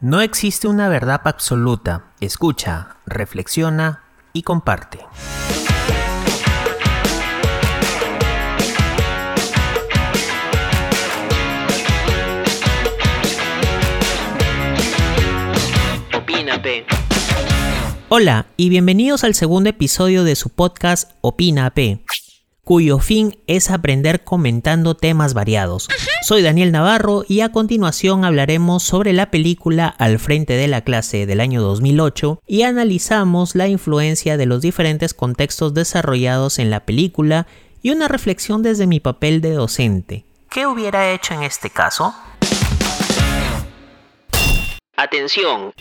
No existe una verdad absoluta. Escucha, reflexiona y comparte. Opínate. Hola y bienvenidos al segundo episodio de su podcast Opina P cuyo fin es aprender comentando temas variados. Soy Daniel Navarro y a continuación hablaremos sobre la película Al frente de la clase del año 2008 y analizamos la influencia de los diferentes contextos desarrollados en la película y una reflexión desde mi papel de docente. ¿Qué hubiera hecho en este caso? Atención.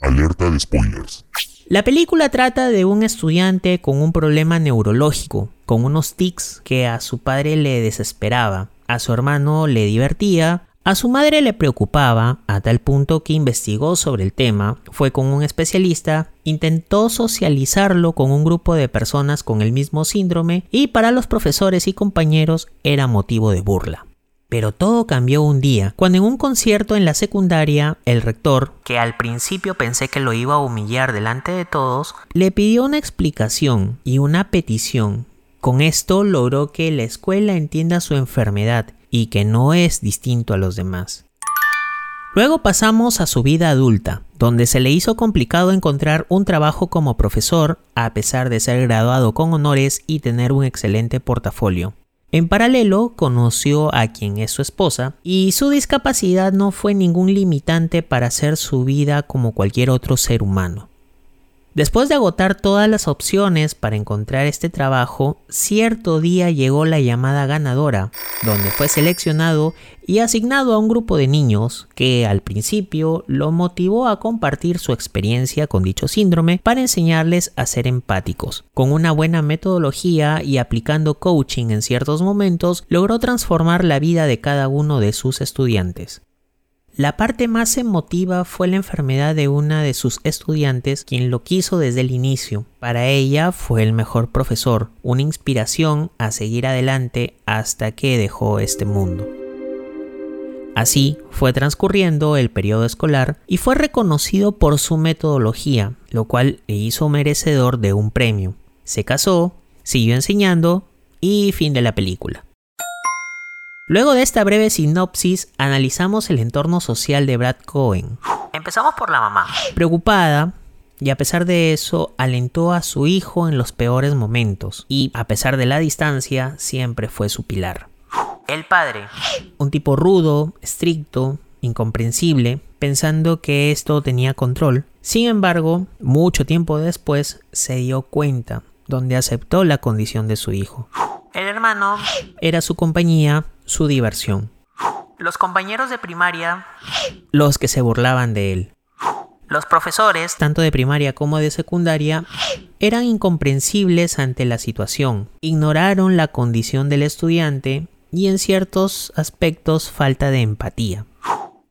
Alerta de spoilers. La película trata de un estudiante con un problema neurológico, con unos tics que a su padre le desesperaba, a su hermano le divertía, a su madre le preocupaba, a tal punto que investigó sobre el tema, fue con un especialista, intentó socializarlo con un grupo de personas con el mismo síndrome y para los profesores y compañeros era motivo de burla. Pero todo cambió un día, cuando en un concierto en la secundaria, el rector, que al principio pensé que lo iba a humillar delante de todos, le pidió una explicación y una petición. Con esto logró que la escuela entienda su enfermedad y que no es distinto a los demás. Luego pasamos a su vida adulta, donde se le hizo complicado encontrar un trabajo como profesor, a pesar de ser graduado con honores y tener un excelente portafolio. En paralelo, conoció a quien es su esposa y su discapacidad no fue ningún limitante para hacer su vida como cualquier otro ser humano. Después de agotar todas las opciones para encontrar este trabajo, cierto día llegó la llamada ganadora, donde fue seleccionado y asignado a un grupo de niños que al principio lo motivó a compartir su experiencia con dicho síndrome para enseñarles a ser empáticos. Con una buena metodología y aplicando coaching en ciertos momentos, logró transformar la vida de cada uno de sus estudiantes. La parte más emotiva fue la enfermedad de una de sus estudiantes, quien lo quiso desde el inicio. Para ella fue el mejor profesor, una inspiración a seguir adelante hasta que dejó este mundo. Así fue transcurriendo el periodo escolar y fue reconocido por su metodología, lo cual le hizo merecedor de un premio. Se casó, siguió enseñando y fin de la película. Luego de esta breve sinopsis, analizamos el entorno social de Brad Cohen. Empezamos por la mamá. Preocupada, y a pesar de eso, alentó a su hijo en los peores momentos, y a pesar de la distancia, siempre fue su pilar. El padre, un tipo rudo, estricto, incomprensible, pensando que esto tenía control. Sin embargo, mucho tiempo después se dio cuenta, donde aceptó la condición de su hijo. El hermano era su compañía, su diversión. Los compañeros de primaria, los que se burlaban de él. Los profesores, tanto de primaria como de secundaria, eran incomprensibles ante la situación, ignoraron la condición del estudiante y en ciertos aspectos falta de empatía.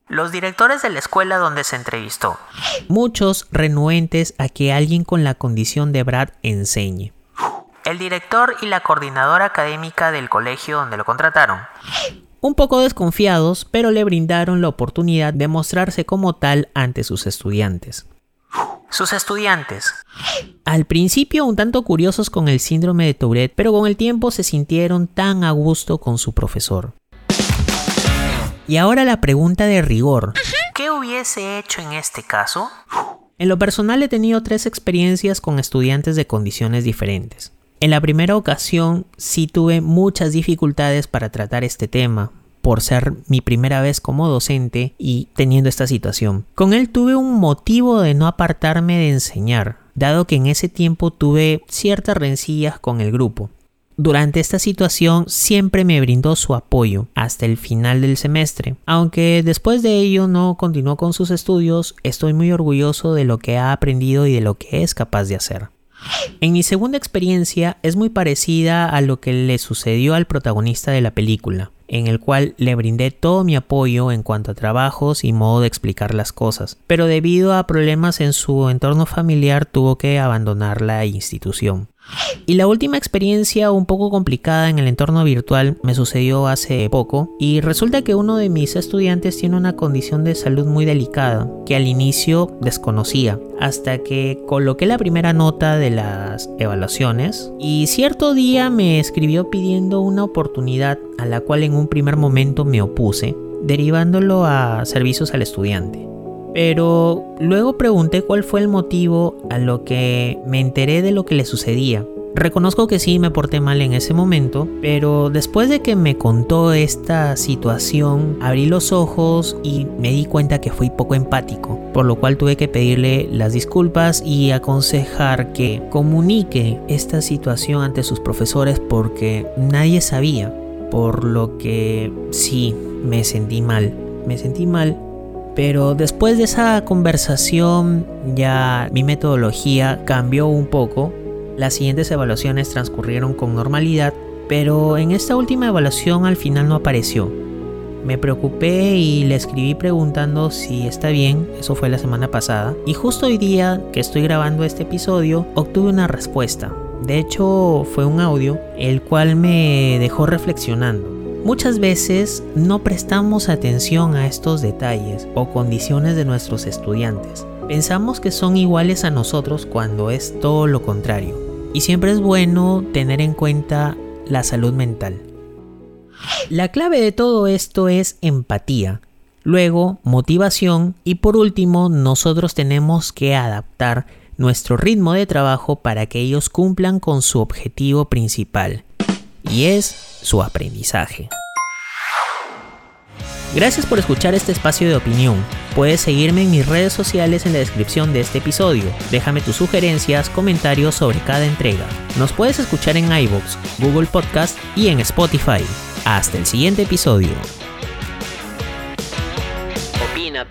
Los directores de la escuela donde se entrevistó, muchos renuentes a que alguien con la condición de Brad enseñe el director y la coordinadora académica del colegio donde lo contrataron. Un poco desconfiados, pero le brindaron la oportunidad de mostrarse como tal ante sus estudiantes. Sus estudiantes. Al principio un tanto curiosos con el síndrome de Tourette, pero con el tiempo se sintieron tan a gusto con su profesor. Y ahora la pregunta de rigor. ¿Qué hubiese hecho en este caso? En lo personal he tenido tres experiencias con estudiantes de condiciones diferentes. En la primera ocasión sí tuve muchas dificultades para tratar este tema, por ser mi primera vez como docente y teniendo esta situación. Con él tuve un motivo de no apartarme de enseñar, dado que en ese tiempo tuve ciertas rencillas con el grupo. Durante esta situación siempre me brindó su apoyo hasta el final del semestre. Aunque después de ello no continuó con sus estudios, estoy muy orgulloso de lo que ha aprendido y de lo que es capaz de hacer. En mi segunda experiencia es muy parecida a lo que le sucedió al protagonista de la película. En el cual le brindé todo mi apoyo en cuanto a trabajos y modo de explicar las cosas, pero debido a problemas en su entorno familiar tuvo que abandonar la institución. Y la última experiencia un poco complicada en el entorno virtual me sucedió hace poco y resulta que uno de mis estudiantes tiene una condición de salud muy delicada que al inicio desconocía hasta que coloqué la primera nota de las evaluaciones y cierto día me escribió pidiendo una oportunidad a la cual en un primer momento me opuse derivándolo a servicios al estudiante. Pero luego pregunté cuál fue el motivo a lo que me enteré de lo que le sucedía. Reconozco que sí me porté mal en ese momento, pero después de que me contó esta situación, abrí los ojos y me di cuenta que fui poco empático, por lo cual tuve que pedirle las disculpas y aconsejar que comunique esta situación ante sus profesores porque nadie sabía, por lo que sí me sentí mal. Me sentí mal pero después de esa conversación ya mi metodología cambió un poco. Las siguientes evaluaciones transcurrieron con normalidad, pero en esta última evaluación al final no apareció. Me preocupé y le escribí preguntando si está bien, eso fue la semana pasada, y justo hoy día que estoy grabando este episodio obtuve una respuesta. De hecho fue un audio el cual me dejó reflexionando. Muchas veces no prestamos atención a estos detalles o condiciones de nuestros estudiantes. Pensamos que son iguales a nosotros cuando es todo lo contrario. Y siempre es bueno tener en cuenta la salud mental. La clave de todo esto es empatía, luego motivación y por último nosotros tenemos que adaptar nuestro ritmo de trabajo para que ellos cumplan con su objetivo principal y es su aprendizaje. Gracias por escuchar este espacio de opinión. Puedes seguirme en mis redes sociales en la descripción de este episodio. Déjame tus sugerencias, comentarios sobre cada entrega. Nos puedes escuchar en iVoox, Google Podcast y en Spotify. Hasta el siguiente episodio. Opina,